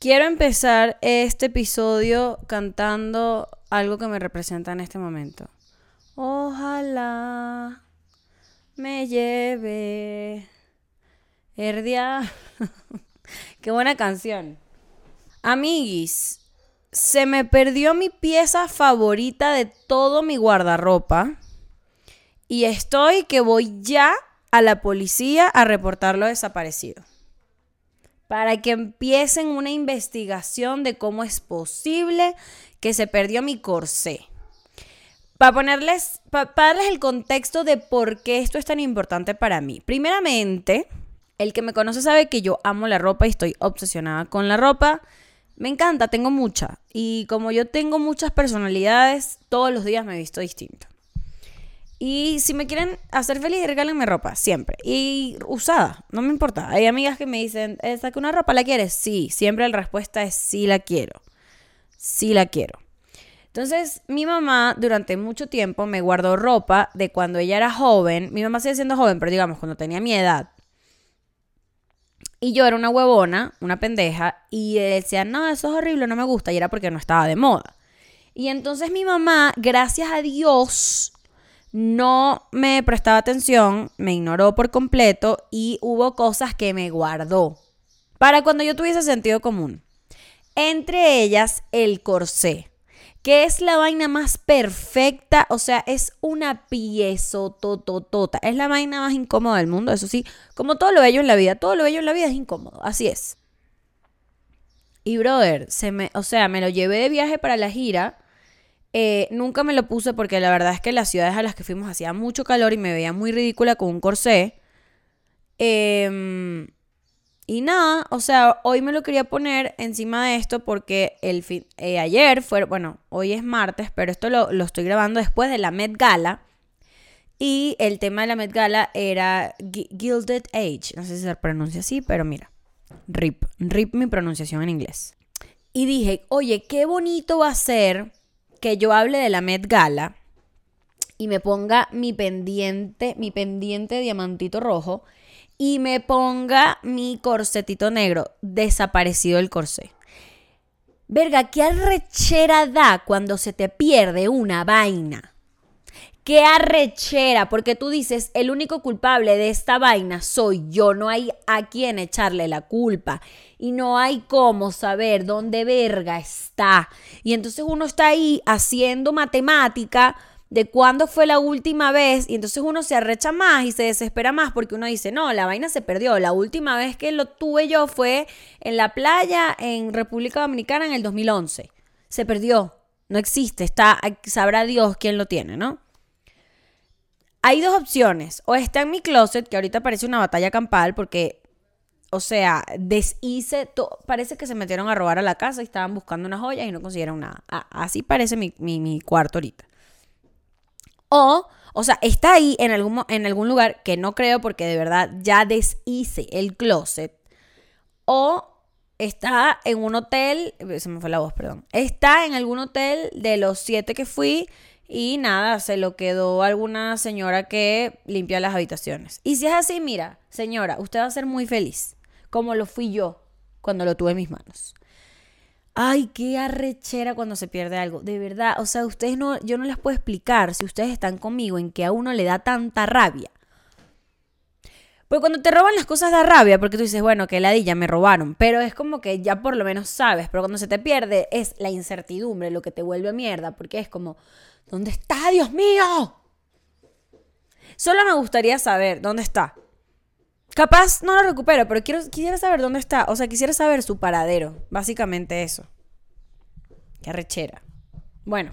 Quiero empezar este episodio cantando algo que me representa en este momento. Ojalá me lleve el día. Qué buena canción. Amiguis, se me perdió mi pieza favorita de todo mi guardarropa y estoy que voy ya a la policía a reportarlo desaparecido para que empiecen una investigación de cómo es posible que se perdió mi corsé. Para ponerles, darles el contexto de por qué esto es tan importante para mí. Primeramente, el que me conoce sabe que yo amo la ropa y estoy obsesionada con la ropa. Me encanta, tengo mucha. Y como yo tengo muchas personalidades, todos los días me he visto distinto. Y si me quieren hacer feliz, regálenme ropa, siempre. Y usada, no me importa. Hay amigas que me dicen, ¿esa que una ropa la quieres? Sí, siempre la respuesta es sí la quiero. Sí la quiero. Entonces, mi mamá durante mucho tiempo me guardó ropa de cuando ella era joven. Mi mamá sigue siendo joven, pero digamos, cuando tenía mi edad. Y yo era una huevona, una pendeja, y decía, no, eso es horrible, no me gusta. Y era porque no estaba de moda. Y entonces mi mamá, gracias a Dios, no me prestaba atención, me ignoró por completo y hubo cosas que me guardó para cuando yo tuviese sentido común. Entre ellas el corsé, que es la vaina más perfecta, o sea, es una pieza tototota, es la vaina más incómoda del mundo, eso sí, como todo lo bello en la vida, todo lo bello en la vida es incómodo, así es. Y brother, se me, o sea, me lo llevé de viaje para la gira eh, nunca me lo puse porque la verdad es que las ciudades a las que fuimos hacía mucho calor y me veía muy ridícula con un corsé. Em, y nada, o sea, hoy me lo quería poner encima de esto porque el eh, ayer fue, bueno, hoy es martes, pero esto lo, lo, estoy grabando después de la Met Gala. Y el tema de la Met Gala era Gilded Age. No sé si se pronuncia así, pero mira, RIP, RIP mi pronunciación en inglés. Y dije, oye, qué bonito va a ser que yo hable de la Met Gala y me ponga mi pendiente, mi pendiente diamantito rojo y me ponga mi corsetito negro, desaparecido el corsé. Verga, qué arrechera da cuando se te pierde una vaina. Qué arrechera, porque tú dices, el único culpable de esta vaina soy yo, no hay a quien echarle la culpa y no hay cómo saber dónde verga está. Y entonces uno está ahí haciendo matemática de cuándo fue la última vez y entonces uno se arrecha más y se desespera más porque uno dice, no, la vaina se perdió. La última vez que lo tuve yo fue en la playa en República Dominicana en el 2011. Se perdió, no existe, está, sabrá Dios quién lo tiene, ¿no? Hay dos opciones. O está en mi closet, que ahorita parece una batalla campal, porque, o sea, deshice. Parece que se metieron a robar a la casa y estaban buscando unas joyas y no consiguieron nada. así parece mi, mi, cuarto ahorita. O, o sea, está ahí en algún, en algún lugar que no creo porque de verdad ya deshice el closet. O está en un hotel, se me fue la voz, perdón. Está en algún hotel de los siete que fui y nada, se lo quedó alguna señora que limpia las habitaciones. Y si es así, mira, señora, usted va a ser muy feliz, como lo fui yo cuando lo tuve en mis manos. Ay, qué arrechera cuando se pierde algo. De verdad, o sea, ustedes no, yo no les puedo explicar si ustedes están conmigo en que a uno le da tanta rabia. Porque cuando te roban las cosas da rabia, porque tú dices, bueno, que ladilla, me robaron. Pero es como que ya por lo menos sabes. Pero cuando se te pierde es la incertidumbre lo que te vuelve mierda. Porque es como, ¿Dónde está, Dios mío? Solo me gustaría saber dónde está. Capaz no lo recupero, pero quiero, quisiera saber dónde está. O sea, quisiera saber su paradero. Básicamente eso. Qué rechera. Bueno.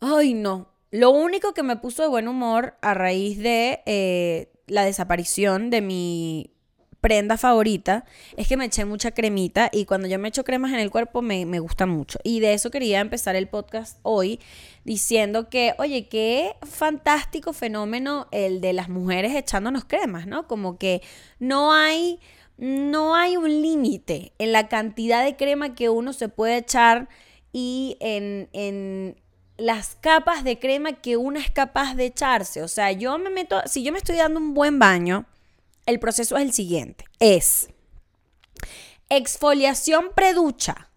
Ay, no. Lo único que me puso de buen humor a raíz de eh, la desaparición de mi prenda favorita es que me eché mucha cremita y cuando yo me echo cremas en el cuerpo me, gusta mucho. Y de eso quería empezar el podcast hoy diciendo que, oye, qué fantástico fenómeno el de las mujeres echándonos cremas, ¿no? Como que no hay, no hay un límite en la cantidad de crema que uno se puede echar y en, en las capas de crema que uno es capaz de echarse. O sea, yo me meto, si yo me estoy dando un buen baño, el proceso es el siguiente. Es Exfoliación preducha.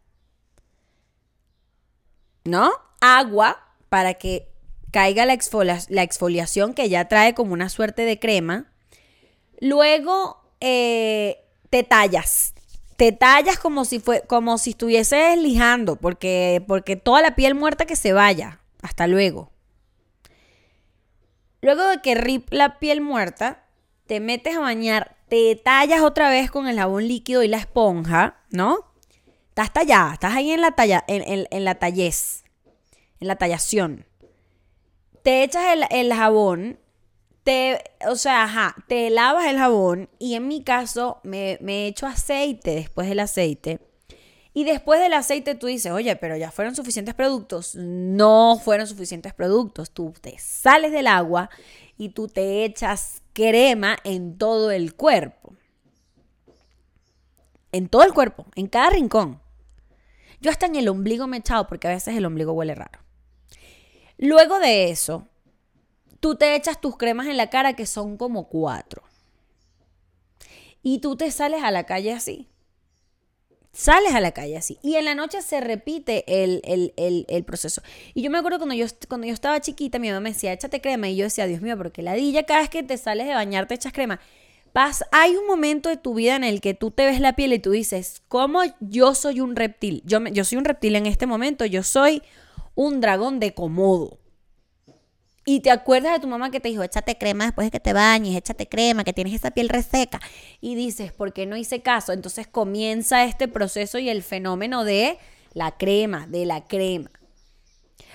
¿No? Agua para que caiga la, exfoliación que ya trae como una suerte de crema. Luego eh, te tallas. Te tallas como si, fue, como si estuvieses lijando, porque, porque toda la piel muerta que se vaya. Hasta luego. Luego de que rip la piel muerta, te metes a bañar, te tallas otra vez con el jabón líquido y la esponja, ¿no? Estás tallada, estás ahí en la talla, en, en la tallez, en la tallación te echas el, jabón, te, o sea, ajá, te lavas el jabón y en mi caso me, me echo aceite después del aceite. Y después del aceite tú dices, oye, pero ya fueron suficientes productos. No fueron suficientes productos. Tú te sales del agua y tú te echas crema en todo el cuerpo. En todo el cuerpo, en cada rincón. Yo hasta en el ombligo me he echado porque a veces el ombligo huele raro. Luego de eso, tú te echas tus cremas en la cara que son como cuatro. Y tú te sales a la calle así. Sales a la calle así. Y en la noche se repite el, proceso. Y yo me acuerdo cuando yo, cuando yo estaba chiquita, mi mamá me decía, échate crema. Y yo decía, Dios mío, porque ladilla, cada vez que te sales de bañar te echas crema. Paz, hay un momento de tu vida en el que tú te ves la piel y tú dices, ¿cómo yo soy un reptil? Yo, yo soy un reptil en este momento. Yo soy un dragón de comodo. Y te acuerdas de tu mamá que te dijo, échate crema después de que te bañes, échate crema, que tienes esa piel reseca. Y dices, ¿por qué no hice caso? Entonces comienza este proceso y el fenómeno de la crema, de la crema.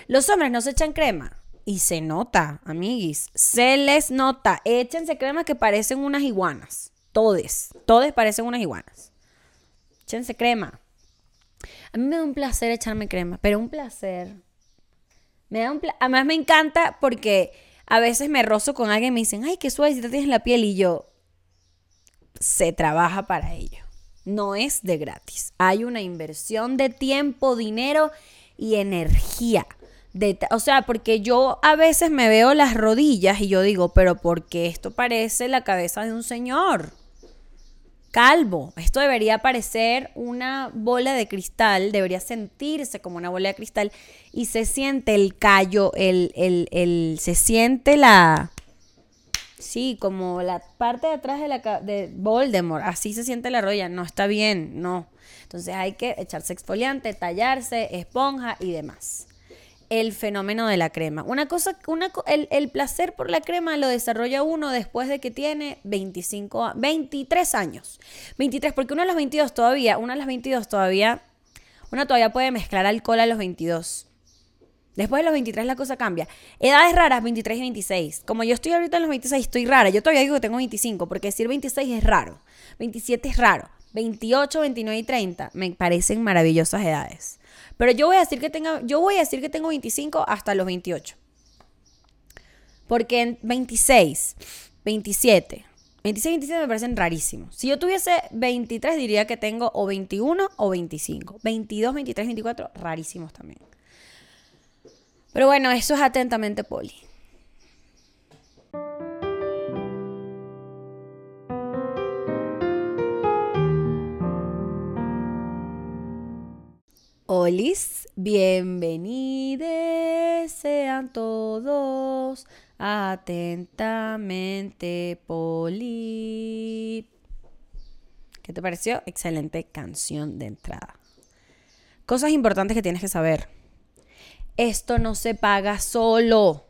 Los hombres no se echan crema. Y se nota, amiguis. Se les nota. Échense crema que parecen unas iguanas. Todes. Todes parecen unas iguanas. Échense crema. A mí me da un placer echarme crema, pero un placer. Me da un Además me encanta porque a veces me rozo con alguien y me dicen, ay, qué suavecita tienes la piel y yo, se trabaja para ello. No es de gratis. Hay una inversión de tiempo, dinero y energía. O sea, porque yo a veces me veo las rodillas y yo digo, pero ¿por qué esto parece la cabeza de un señor? Calvo. Esto debería parecer una bola de cristal, debería sentirse como una bola de cristal y se siente el callo, el, el, el se siente la... Sí, como la parte de atrás de, la, de Voldemort, así se siente la rodilla, no está bien, no. Entonces hay que echarse exfoliante, tallarse, esponja y demás el fenómeno de la crema. Una cosa, una, el, el, placer por la crema lo desarrolla uno después de que tiene 25, 23 años. 23, porque uno a los 22 todavía, uno a los 22 todavía, uno todavía puede mezclar alcohol a los 22. Después de los 23 la cosa cambia. Edades raras, 23 y 26. Como yo estoy ahorita en los 26, estoy rara. Yo todavía digo que tengo 25, porque decir 26 es raro. 27 es raro. 28, 29 y 30 me parecen maravillosas edades. Pero yo voy a decir que tenga, yo voy a decir que tengo 25 hasta los 28. Porque en 26, 27, 26 y 27 me parecen rarísimos. Si yo tuviese 23 diría que tengo o 21 o 25. 22, 23, 24, rarísimos también. Pero bueno, eso es atentamente Poli. Olis, bienvenidos sean todos atentamente Poli. ¿Qué te pareció? Excelente canción de entrada. Cosas importantes que tienes que saber. Esto no se paga solo.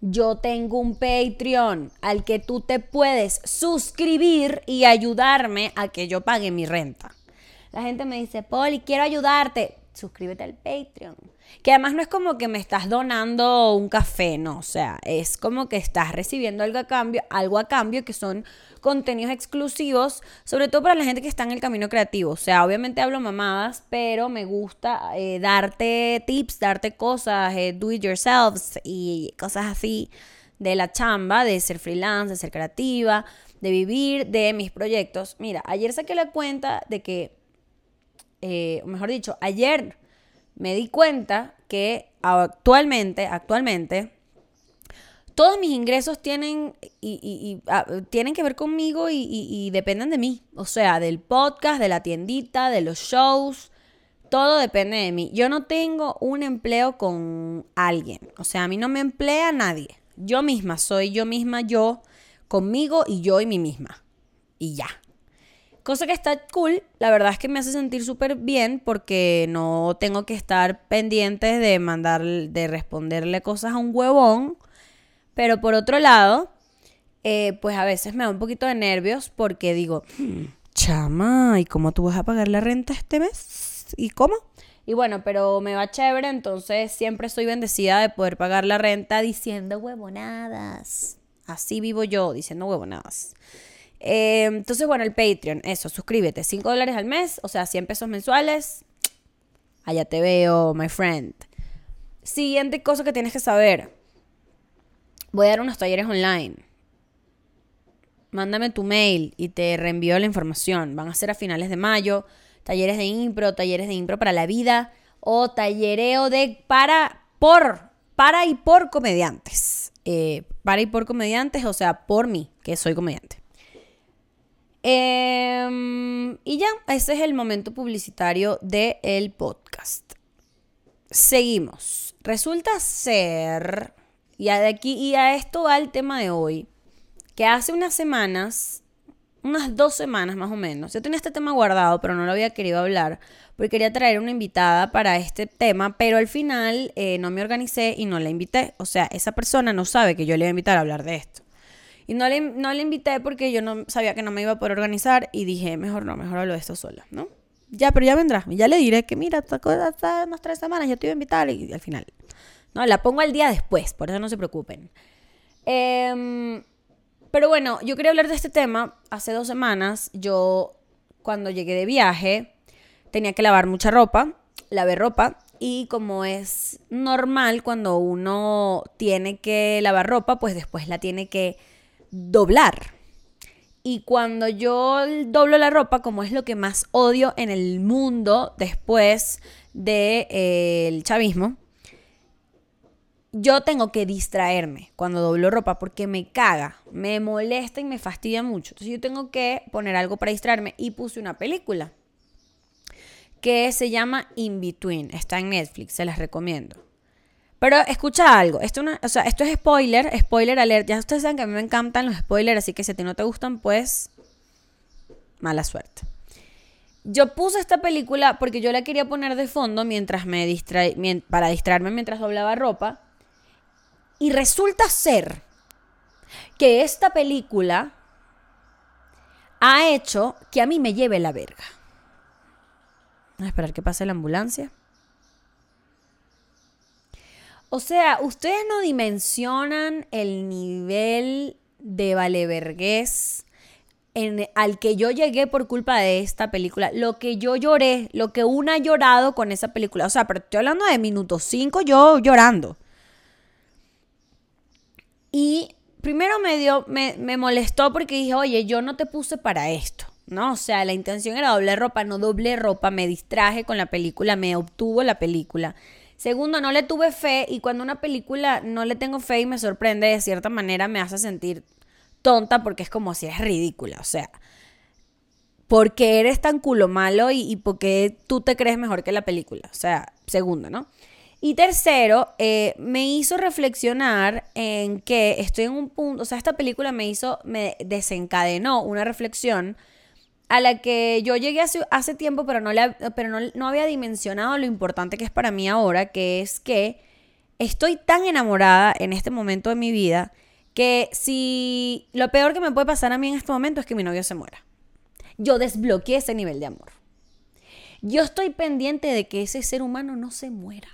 Yo tengo un Patreon al que tú te puedes suscribir y ayudarme a que yo pague mi renta. La gente me dice, Poli, quiero ayudarte. Suscríbete al Patreon. Que además no es como que me estás donando un café, no. O sea, es como que estás recibiendo algo a cambio, algo a cambio que son contenidos exclusivos, sobre todo para la gente que está en el camino creativo. O sea, obviamente hablo mamadas, pero me gusta eh, darte tips, darte cosas, eh, do it yourselves y cosas así de la chamba, de ser freelance, de ser creativa, de vivir de mis proyectos. Mira, ayer saqué la cuenta de que eh, mejor dicho, ayer me di cuenta que actualmente, actualmente, todos mis ingresos tienen, y, ah, tienen que ver conmigo y, dependen de mí. O sea, del podcast, de la tiendita, de los shows. Todo depende de mí. Yo no tengo un empleo con alguien. O sea, a mí no me emplea nadie. Yo misma soy yo misma, yo conmigo y yo y mí misma. Y ya. Cosa que está cool, la verdad es que me hace sentir súper bien porque no tengo que estar pendiente de mandar, de responderle cosas a un huevón. Pero por otro lado, eh, pues a veces me da un poquito de nervios porque digo, chama, ¿y cómo tú vas a pagar la renta este mes? ¿Y cómo? Y bueno, pero me va chévere, entonces siempre soy bendecida de poder pagar la renta diciendo huevonadas. Así vivo yo, diciendo huevonadas. Eh, entonces, bueno, el Patreon, eso, suscríbete, 5 dólares al mes, o sea, 100 pesos mensuales. Allá te veo, my friend. Siguiente cosa que tienes que saber. Voy a dar unos talleres online. Mándame tu mail y te reenvío la información. Van a ser a finales de mayo. Talleres de impro, talleres de impro para la vida o tallereo de para, por, para y por comediantes. Eh, para y por comediantes, o sea, por mí, que soy comediante. Em, y ya, ese es el momento publicitario del podcast. Seguimos. Resulta ser, y a, de aquí, y a esto va el tema de hoy, que hace unas semanas, unas dos semanas más o menos, yo tenía este tema guardado, pero no lo había querido hablar, porque quería traer una invitada para este tema, pero al final eh, no me organicé y no la invité. O sea, esa persona no sabe que yo le voy a invitar a hablar de esto. Y no le, no le invité porque yo no sabía que no me iba a poder organizar y dije, mejor no, mejor hablo de esto sola, ¿no? Ya, pero ya vendrá. Ya le diré que mira, esta cosa está unas tres semanas, yo te iba a invitar y, al final. No, la pongo al día después, por eso no se preocupen. Em, pero bueno, yo quería hablar de este tema. Hace dos semanas, yo cuando llegué de viaje, tenía que lavar mucha ropa, lavé ropa y como es normal cuando uno tiene que lavar ropa, pues después la tiene que doblar. Y cuando yo doblo la ropa, como es lo que más odio en el mundo después del eh, chavismo, yo tengo que distraerme cuando doblo ropa porque me caga, me molesta y me fastidia mucho. Entonces yo tengo que poner algo para distraerme y puse una película que se llama In Between. Está en Netflix, se las recomiendo. Pero escucha algo, esto, esto es spoiler, spoiler alert. Ya ustedes saben que a mí me encantan los spoilers, así que si a ti no te gustan, pues mala suerte. Yo puse esta película porque yo la quería poner de fondo mientras me distra para distraerme mientras doblaba ropa. Y resulta ser que esta película ha hecho que a mí me lleve la verga. A esperar que pase la ambulancia. O sea, ustedes no dimensionan el nivel de valevergués en, al que yo llegué por culpa de esta película. Lo que yo lloré, lo que una ha llorado con esa película. O sea, pero estoy hablando de minutos 5 yo llorando. Y primero me dio, me, me molestó porque dije, oye, yo no te puse para esto. ¿no? O sea, la intención era doblar ropa, no doblé ropa, me distraje con la película, me obtuvo la película. Segundo, no le tuve fe y cuando una película no le tengo fe y me sorprende de cierta manera me hace sentir tonta porque es como si es ridícula, o sea, porque eres tan culo malo y, porque tú te crees mejor que la película, o sea, segundo, ¿no? Y tercero, eh, me hizo reflexionar en que estoy en un punto, o sea, esta película me hizo, me desencadenó una reflexión a la que yo llegué hace, hace tiempo, pero, no, pero no, había dimensionado lo importante que es para mí ahora, que es que estoy tan enamorada en este momento de mi vida que si lo peor que me puede pasar a mí en este momento es que mi novio se muera. Yo desbloqueé ese nivel de amor. Yo estoy pendiente de que ese ser humano no se muera.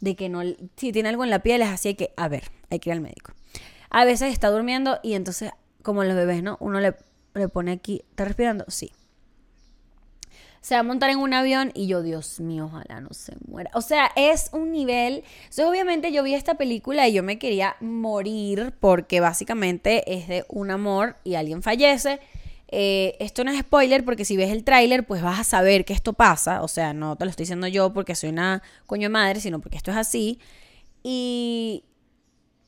De que no, si tiene algo en la piel es así que, a ver, hay que ir al médico. A veces está durmiendo y entonces, como los bebés, ¿no? Uno le le pone aquí, ¿está respirando? Sí. Se va a montar en un avión y yo, Dios mío, ojalá no se muera. O sea, es un nivel... Entonces, obviamente yo vi esta película y yo me quería morir porque básicamente es de un amor y alguien fallece. Eh, esto no es spoiler porque si ves el tráiler pues vas a saber que esto pasa. O sea, no te lo estoy diciendo yo porque soy una coño madre, sino porque esto es así. Y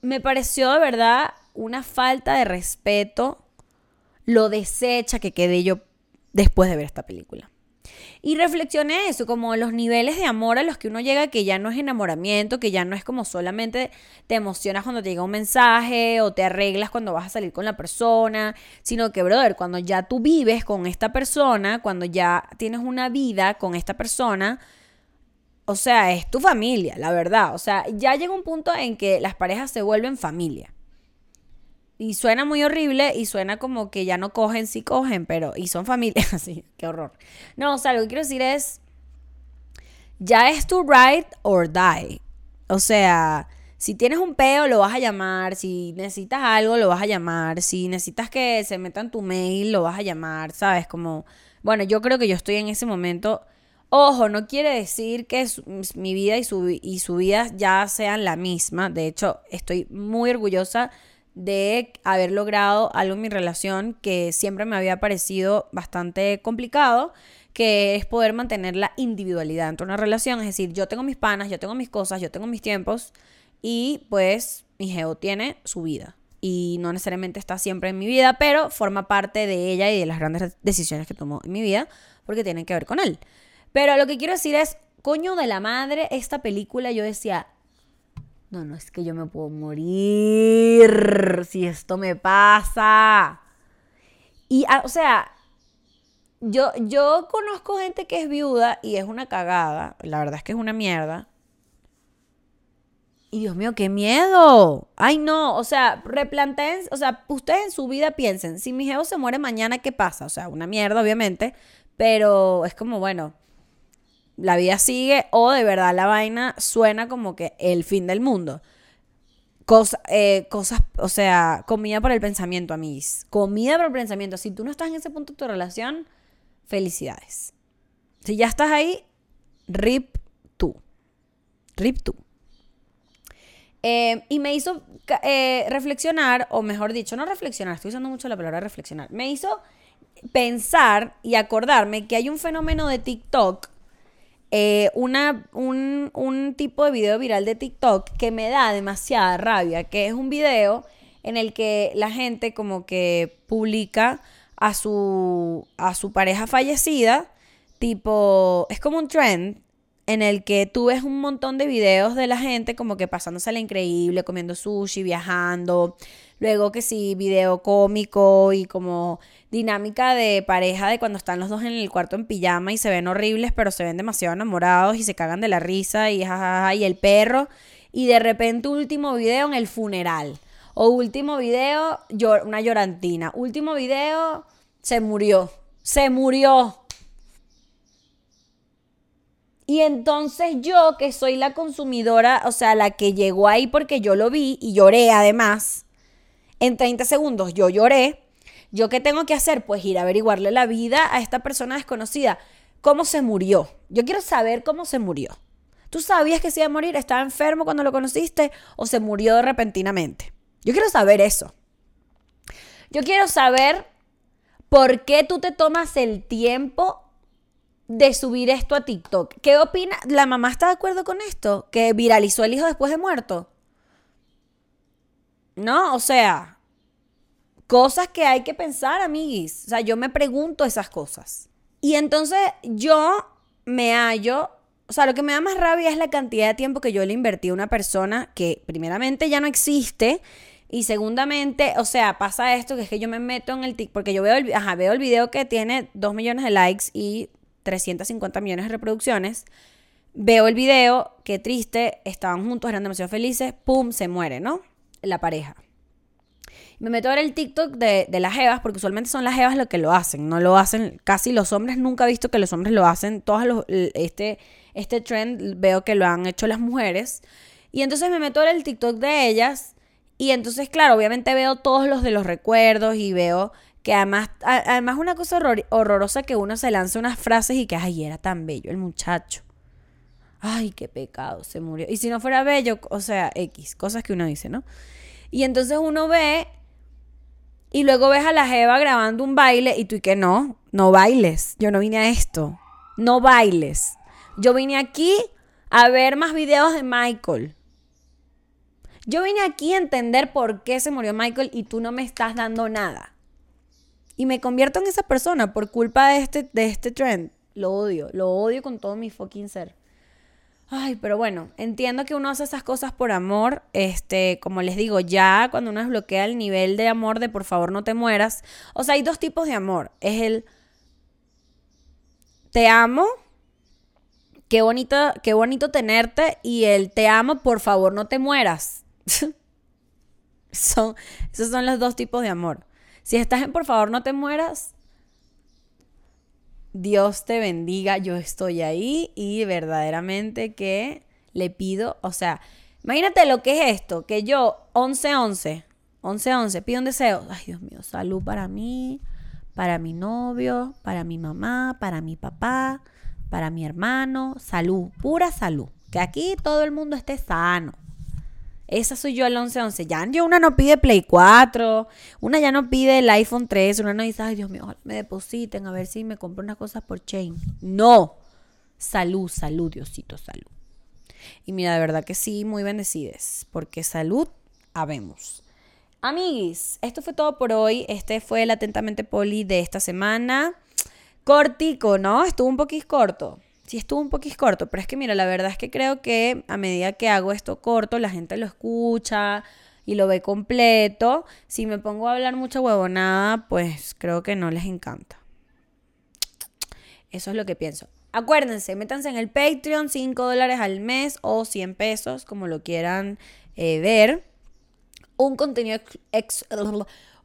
me pareció de verdad una falta de respeto lo deshecha que quedé yo después de ver esta película. Y reflexioné eso, como los niveles de amor a los que uno llega, que ya no es enamoramiento, que ya no es como solamente te emocionas cuando te llega un mensaje o te arreglas cuando vas a salir con la persona, sino que, brother, cuando ya tú vives con esta persona, cuando ya tienes una vida con esta persona, o sea, es tu familia, la verdad. O sea, ya llega un punto en que las parejas se vuelven familia. Y suena muy horrible y suena como que ya no cogen, sí cogen, pero. Y son familias, así, qué horror. No, o sea, lo que quiero decir es. Ya es tu ride or die. O sea, si tienes un peo, lo vas a llamar. Si necesitas algo, lo vas a llamar. Si necesitas que se meta en tu mail, lo vas a llamar. ¿Sabes? Como. Bueno, yo creo que yo estoy en ese momento. Ojo, no quiere decir que mi vida y su, y su vida ya sean la misma. De hecho, estoy muy orgullosa de haber logrado algo en mi relación que siempre me había parecido bastante complicado, que es poder mantener la individualidad dentro de una relación. Es decir, yo tengo mis panas, yo tengo mis cosas, yo tengo mis tiempos y pues mi geo tiene su vida. Y no necesariamente está siempre en mi vida, pero forma parte de ella y de las grandes decisiones que tomó en mi vida porque tienen que ver con él. Pero lo que quiero decir es, coño de la madre, esta película yo decía, no, no es que yo me puedo morir si esto me pasa. Y, ah, o sea, yo, yo conozco gente que es viuda y es una cagada. La verdad es que es una mierda. Y Dios mío, qué miedo. Ay, no, o sea, replanteen, o sea, ustedes en su vida piensen, si mi jefe se muere mañana, ¿qué pasa? O sea, una mierda, obviamente, pero es como, bueno, la vida sigue o de verdad la vaina suena como que el fin del mundo. Eh, cosas, o sea, comida por el pensamiento, amigos. Comida por el pensamiento. Si tú no estás en ese punto de tu relación, felicidades. Si ya estás ahí, rip tú. Rip tú. Eh, y me hizo eh, reflexionar, o mejor dicho, no reflexionar, estoy usando mucho la palabra reflexionar. Me hizo pensar y acordarme que hay un fenómeno de TikTok eh, una, un, tipo de video viral de TikTok que me da demasiada rabia, que es un video en el que la gente como que publica a su, a su pareja fallecida, tipo, es como un trend en el que tú ves un montón de videos de la gente como que pasándose la increíble, comiendo sushi, viajando, luego que sí, video cómico y como dinámica de pareja de cuando están los dos en el cuarto en pijama y se ven horribles, pero se ven demasiado enamorados y se cagan de la risa y jajaja y el perro. Y de repente último video en el funeral. O último video, una llorantina. Último video, se murió. Se murió. Y entonces yo, que soy la consumidora, o sea, la que llegó ahí porque yo lo vi y lloré además, en 30 segundos yo lloré, ¿Yo qué tengo que hacer? Pues ir a averiguarle la vida a esta persona desconocida. ¿Cómo se murió? Yo quiero saber cómo se murió. ¿Tú sabías que se iba a morir? ¿Estaba enfermo cuando lo conociste o se murió repentinamente? Yo quiero saber eso. Yo quiero saber por qué tú te tomas el tiempo de subir esto a TikTok. ¿Qué opina? ¿La mamá está de acuerdo con esto? ¿Que viralizó el hijo después de muerto? No, o sea, Cosas que hay que pensar, amiguis. O sea, yo me pregunto esas cosas. Y entonces yo me hallo, o sea, lo que me da más rabia es la cantidad de tiempo que yo le invertí a una persona que primeramente ya no existe y segundamente, o sea, pasa esto que es que yo me meto en el TikTok, porque yo veo el, ajá, veo el video que tiene 2 millones de likes y 350 millones de reproducciones. Veo el video, qué triste, estaban juntos, eran demasiado felices, pum, se muere, ¿no? La pareja. Me meto a ver el TikTok de, de las jevas, porque usualmente son las jevas lo que lo hacen, no lo hacen casi los hombres, nunca he visto que los hombres lo hacen, todos los, este, este trend veo que lo han hecho las mujeres. Y entonces me meto a ver el TikTok de ellas y entonces, claro, obviamente veo todos los de los recuerdos y veo que además, además una cosa horrorosa que uno se lanza unas frases y que, ay, era tan bello el muchacho. Ay, qué pecado, se murió. Y si no fuera bello, o sea, X, cosas que uno dice, ¿no? Y entonces uno ve y luego ves a la Jeva grabando un baile y tú y que no, no bailes. Yo no vine a esto. No bailes. Yo vine aquí a ver más videos de Michael. Yo vine aquí a entender por qué se murió Michael y tú no me estás dando nada. Y me convierto en esa persona por culpa de este, de este trend. Lo odio, lo odio con todo mi fucking ser. Ay, pero bueno, entiendo que uno hace esas cosas por amor. Este, como les digo, ya cuando uno desbloquea el nivel de amor de por favor no te mueras. O sea, hay dos tipos de amor. Es el te amo, qué bonito, qué bonito tenerte. Y el te amo, por favor no te mueras. son, esos son los dos tipos de amor. Si estás en por favor no te mueras, Dios te bendiga, yo estoy ahí y verdaderamente que le pido, o sea, imagínate lo que es esto, que yo 11-11, 11-11, pido un deseo, ay Dios mío, salud para mí, para mi novio, para mi mamá, para mi papá, para mi hermano, salud, pura salud, que aquí todo el mundo esté sano. Esa soy yo el 1111. Ya una no pide Play 4, una ya no pide el iPhone 3, una no dice, ay Dios mío, me depositen a ver si me compro unas cosas por chain. No. Salud, salud, Diosito, salud. Y mira, de verdad que sí, muy bendecides, porque salud, habemos. Amiguis, esto fue todo por hoy. Este fue el Atentamente Poli de esta semana. Cortico, ¿no? Estuvo un poquito corto sí estuvo un poquito corto, pero es que mira, la verdad es que creo que a medida que hago esto corto, la gente lo escucha y lo ve completo. Si me pongo a hablar mucha huevonada, pues creo que no les encanta. Eso es lo que pienso. Acuérdense, métanse en el Patreon, 5 dólares al mes o 100 pesos, como lo quieran eh, ver. Un contenido,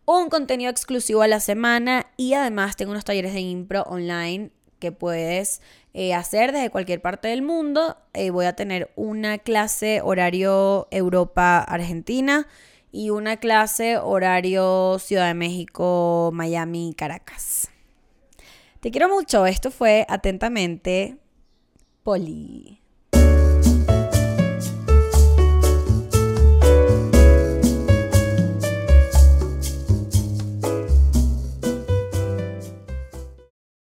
un contenido exclusivo a la semana y además tengo unos talleres de impro online que puedes eh, hacer desde cualquier parte del mundo. Eh, voy a tener una clase horario Europa-Argentina y una clase horario Ciudad de México, Miami, Caracas. Te quiero mucho. Esto fue atentamente Poli.